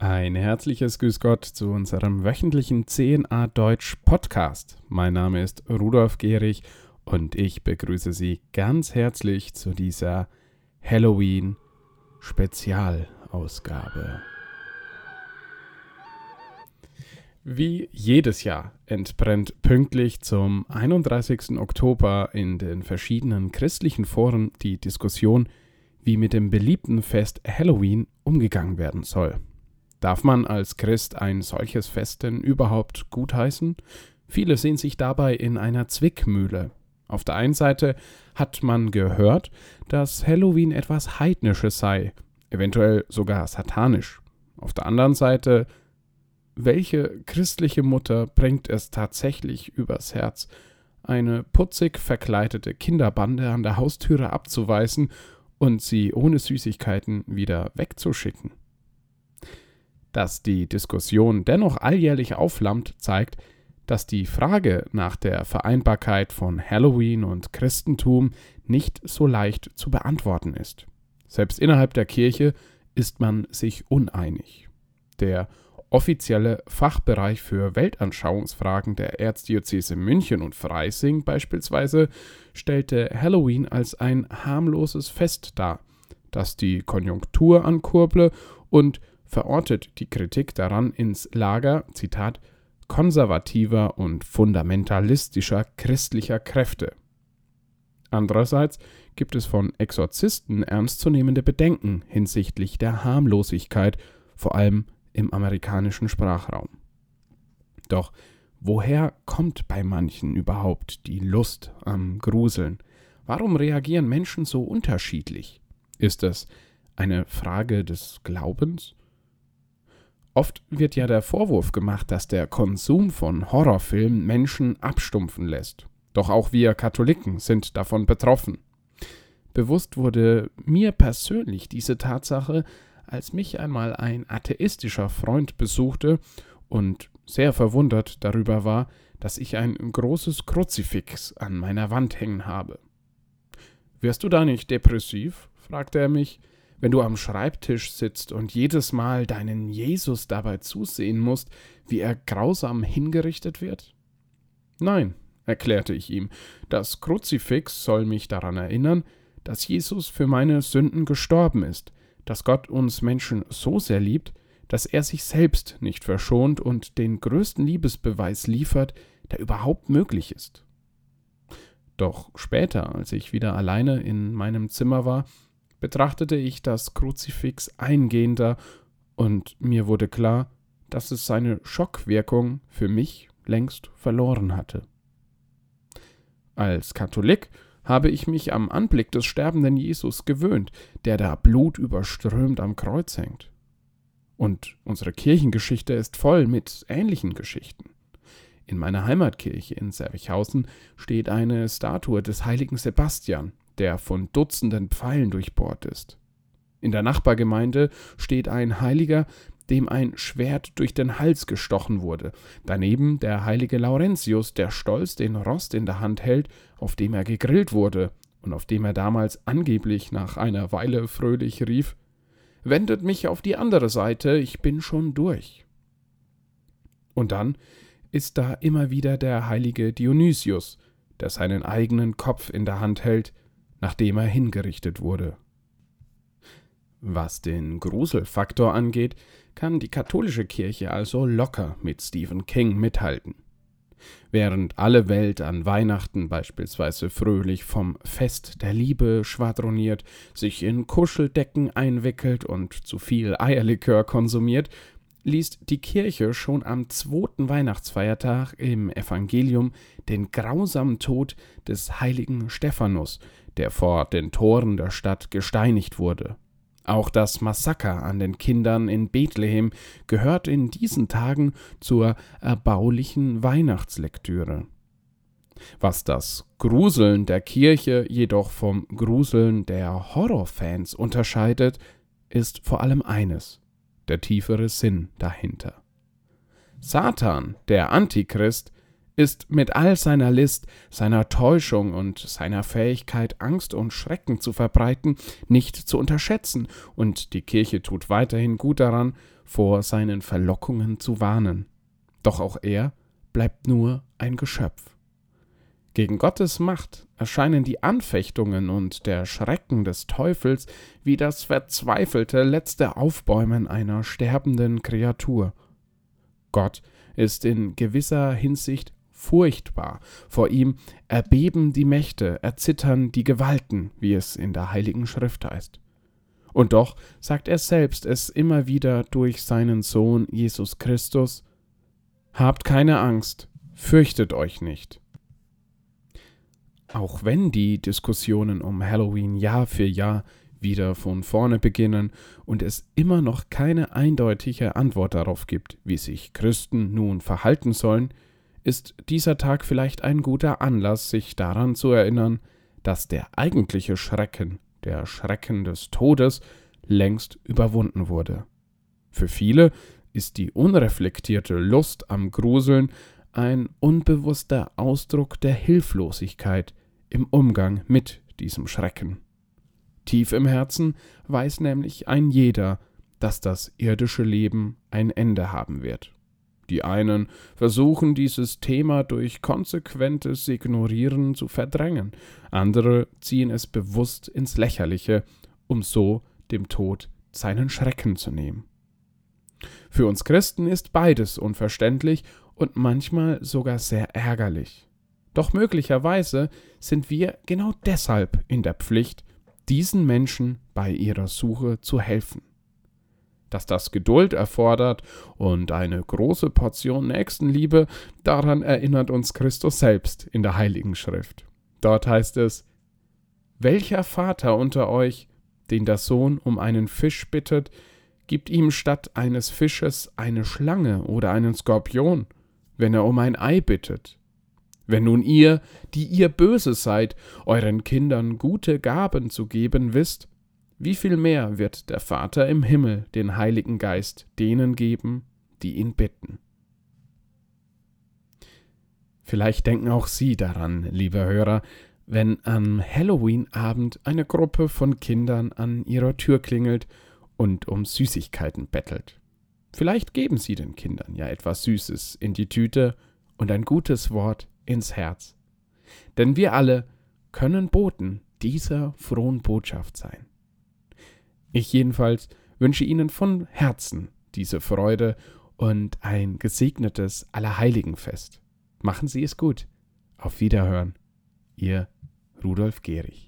Ein herzliches Grüß Gott zu unserem wöchentlichen CNA Deutsch Podcast. Mein Name ist Rudolf Gehrig und ich begrüße Sie ganz herzlich zu dieser Halloween Spezialausgabe. Wie jedes Jahr entbrennt pünktlich zum 31. Oktober in den verschiedenen christlichen Foren die Diskussion, wie mit dem beliebten Fest Halloween umgegangen werden soll. Darf man als Christ ein solches Fest denn überhaupt gutheißen? Viele sehen sich dabei in einer Zwickmühle. Auf der einen Seite hat man gehört, dass Halloween etwas Heidnisches sei, eventuell sogar satanisch. Auf der anderen Seite, welche christliche Mutter bringt es tatsächlich übers Herz, eine putzig verkleidete Kinderbande an der Haustüre abzuweisen und sie ohne Süßigkeiten wieder wegzuschicken? Dass die Diskussion dennoch alljährlich aufflammt, zeigt, dass die Frage nach der Vereinbarkeit von Halloween und Christentum nicht so leicht zu beantworten ist. Selbst innerhalb der Kirche ist man sich uneinig. Der offizielle Fachbereich für Weltanschauungsfragen der Erzdiözese München und Freising beispielsweise stellte Halloween als ein harmloses Fest dar, das die Konjunktur ankurble und verortet die Kritik daran ins Lager, Zitat, konservativer und fundamentalistischer christlicher Kräfte. Andererseits gibt es von Exorzisten ernstzunehmende Bedenken hinsichtlich der Harmlosigkeit, vor allem im amerikanischen Sprachraum. Doch woher kommt bei manchen überhaupt die Lust am Gruseln? Warum reagieren Menschen so unterschiedlich? Ist es eine Frage des Glaubens? Oft wird ja der Vorwurf gemacht, dass der Konsum von Horrorfilmen Menschen abstumpfen lässt. Doch auch wir Katholiken sind davon betroffen. Bewusst wurde mir persönlich diese Tatsache, als mich einmal ein atheistischer Freund besuchte und sehr verwundert darüber war, dass ich ein großes Kruzifix an meiner Wand hängen habe. Wirst du da nicht depressiv? fragte er mich wenn du am Schreibtisch sitzt und jedes Mal deinen Jesus dabei zusehen musst, wie er grausam hingerichtet wird? Nein, erklärte ich ihm, das Kruzifix soll mich daran erinnern, dass Jesus für meine Sünden gestorben ist, dass Gott uns Menschen so sehr liebt, dass er sich selbst nicht verschont und den größten Liebesbeweis liefert, der überhaupt möglich ist. Doch später, als ich wieder alleine in meinem Zimmer war, betrachtete ich das Kruzifix eingehender und mir wurde klar, dass es seine Schockwirkung für mich längst verloren hatte. Als Katholik habe ich mich am Anblick des sterbenden Jesus gewöhnt, der da blutüberströmt am Kreuz hängt. Und unsere Kirchengeschichte ist voll mit ähnlichen Geschichten. In meiner Heimatkirche in Servichhausen steht eine Statue des heiligen Sebastian, der von Dutzenden Pfeilen durchbohrt ist. In der Nachbargemeinde steht ein Heiliger, dem ein Schwert durch den Hals gestochen wurde, daneben der heilige Laurentius, der stolz den Rost in der Hand hält, auf dem er gegrillt wurde und auf dem er damals angeblich nach einer Weile fröhlich rief Wendet mich auf die andere Seite, ich bin schon durch. Und dann ist da immer wieder der heilige Dionysius, der seinen eigenen Kopf in der Hand hält, nachdem er hingerichtet wurde. Was den Gruselfaktor angeht, kann die katholische Kirche also locker mit Stephen King mithalten. Während alle Welt an Weihnachten beispielsweise fröhlich vom Fest der Liebe schwadroniert, sich in Kuscheldecken einwickelt und zu viel Eierlikör konsumiert, liest die Kirche schon am zweiten Weihnachtsfeiertag im Evangelium den grausamen Tod des heiligen Stephanus, der vor den Toren der Stadt gesteinigt wurde. Auch das Massaker an den Kindern in Bethlehem gehört in diesen Tagen zur erbaulichen Weihnachtslektüre. Was das Gruseln der Kirche jedoch vom Gruseln der Horrorfans unterscheidet, ist vor allem eines der tiefere Sinn dahinter. Satan, der Antichrist, ist mit all seiner List, seiner Täuschung und seiner Fähigkeit, Angst und Schrecken zu verbreiten, nicht zu unterschätzen, und die Kirche tut weiterhin gut daran, vor seinen Verlockungen zu warnen. Doch auch er bleibt nur ein Geschöpf. Gegen Gottes Macht erscheinen die Anfechtungen und der Schrecken des Teufels wie das verzweifelte letzte Aufbäumen einer sterbenden Kreatur. Gott ist in gewisser Hinsicht furchtbar. Vor ihm erbeben die Mächte, erzittern die Gewalten, wie es in der Heiligen Schrift heißt. Und doch sagt er selbst es immer wieder durch seinen Sohn Jesus Christus Habt keine Angst, fürchtet euch nicht. Auch wenn die Diskussionen um Halloween Jahr für Jahr wieder von vorne beginnen und es immer noch keine eindeutige Antwort darauf gibt, wie sich Christen nun verhalten sollen, ist dieser Tag vielleicht ein guter Anlass, sich daran zu erinnern, dass der eigentliche Schrecken, der Schrecken des Todes, längst überwunden wurde. Für viele ist die unreflektierte Lust am Gruseln ein unbewusster Ausdruck der Hilflosigkeit im Umgang mit diesem Schrecken. Tief im Herzen weiß nämlich ein jeder, dass das irdische Leben ein Ende haben wird. Die einen versuchen dieses Thema durch konsequentes Ignorieren zu verdrängen, andere ziehen es bewusst ins Lächerliche, um so dem Tod seinen Schrecken zu nehmen. Für uns Christen ist beides unverständlich und manchmal sogar sehr ärgerlich. Doch möglicherweise sind wir genau deshalb in der Pflicht, diesen Menschen bei ihrer Suche zu helfen dass das Geduld erfordert und eine große Portion Nächstenliebe, daran erinnert uns Christus selbst in der Heiligen Schrift. Dort heißt es, Welcher Vater unter euch, den der Sohn um einen Fisch bittet, gibt ihm statt eines Fisches eine Schlange oder einen Skorpion, wenn er um ein Ei bittet? Wenn nun ihr, die ihr böse seid, euren Kindern gute Gaben zu geben wisst, wie viel mehr wird der Vater im Himmel den Heiligen Geist denen geben, die ihn bitten. Vielleicht denken auch Sie daran, liebe Hörer, wenn am Halloween-Abend eine Gruppe von Kindern an Ihrer Tür klingelt und um Süßigkeiten bettelt. Vielleicht geben Sie den Kindern ja etwas Süßes in die Tüte und ein gutes Wort ins Herz. Denn wir alle können Boten dieser frohen Botschaft sein. Ich jedenfalls wünsche Ihnen von Herzen diese Freude und ein gesegnetes Allerheiligenfest. Machen Sie es gut. Auf Wiederhören. Ihr Rudolf Gehrig.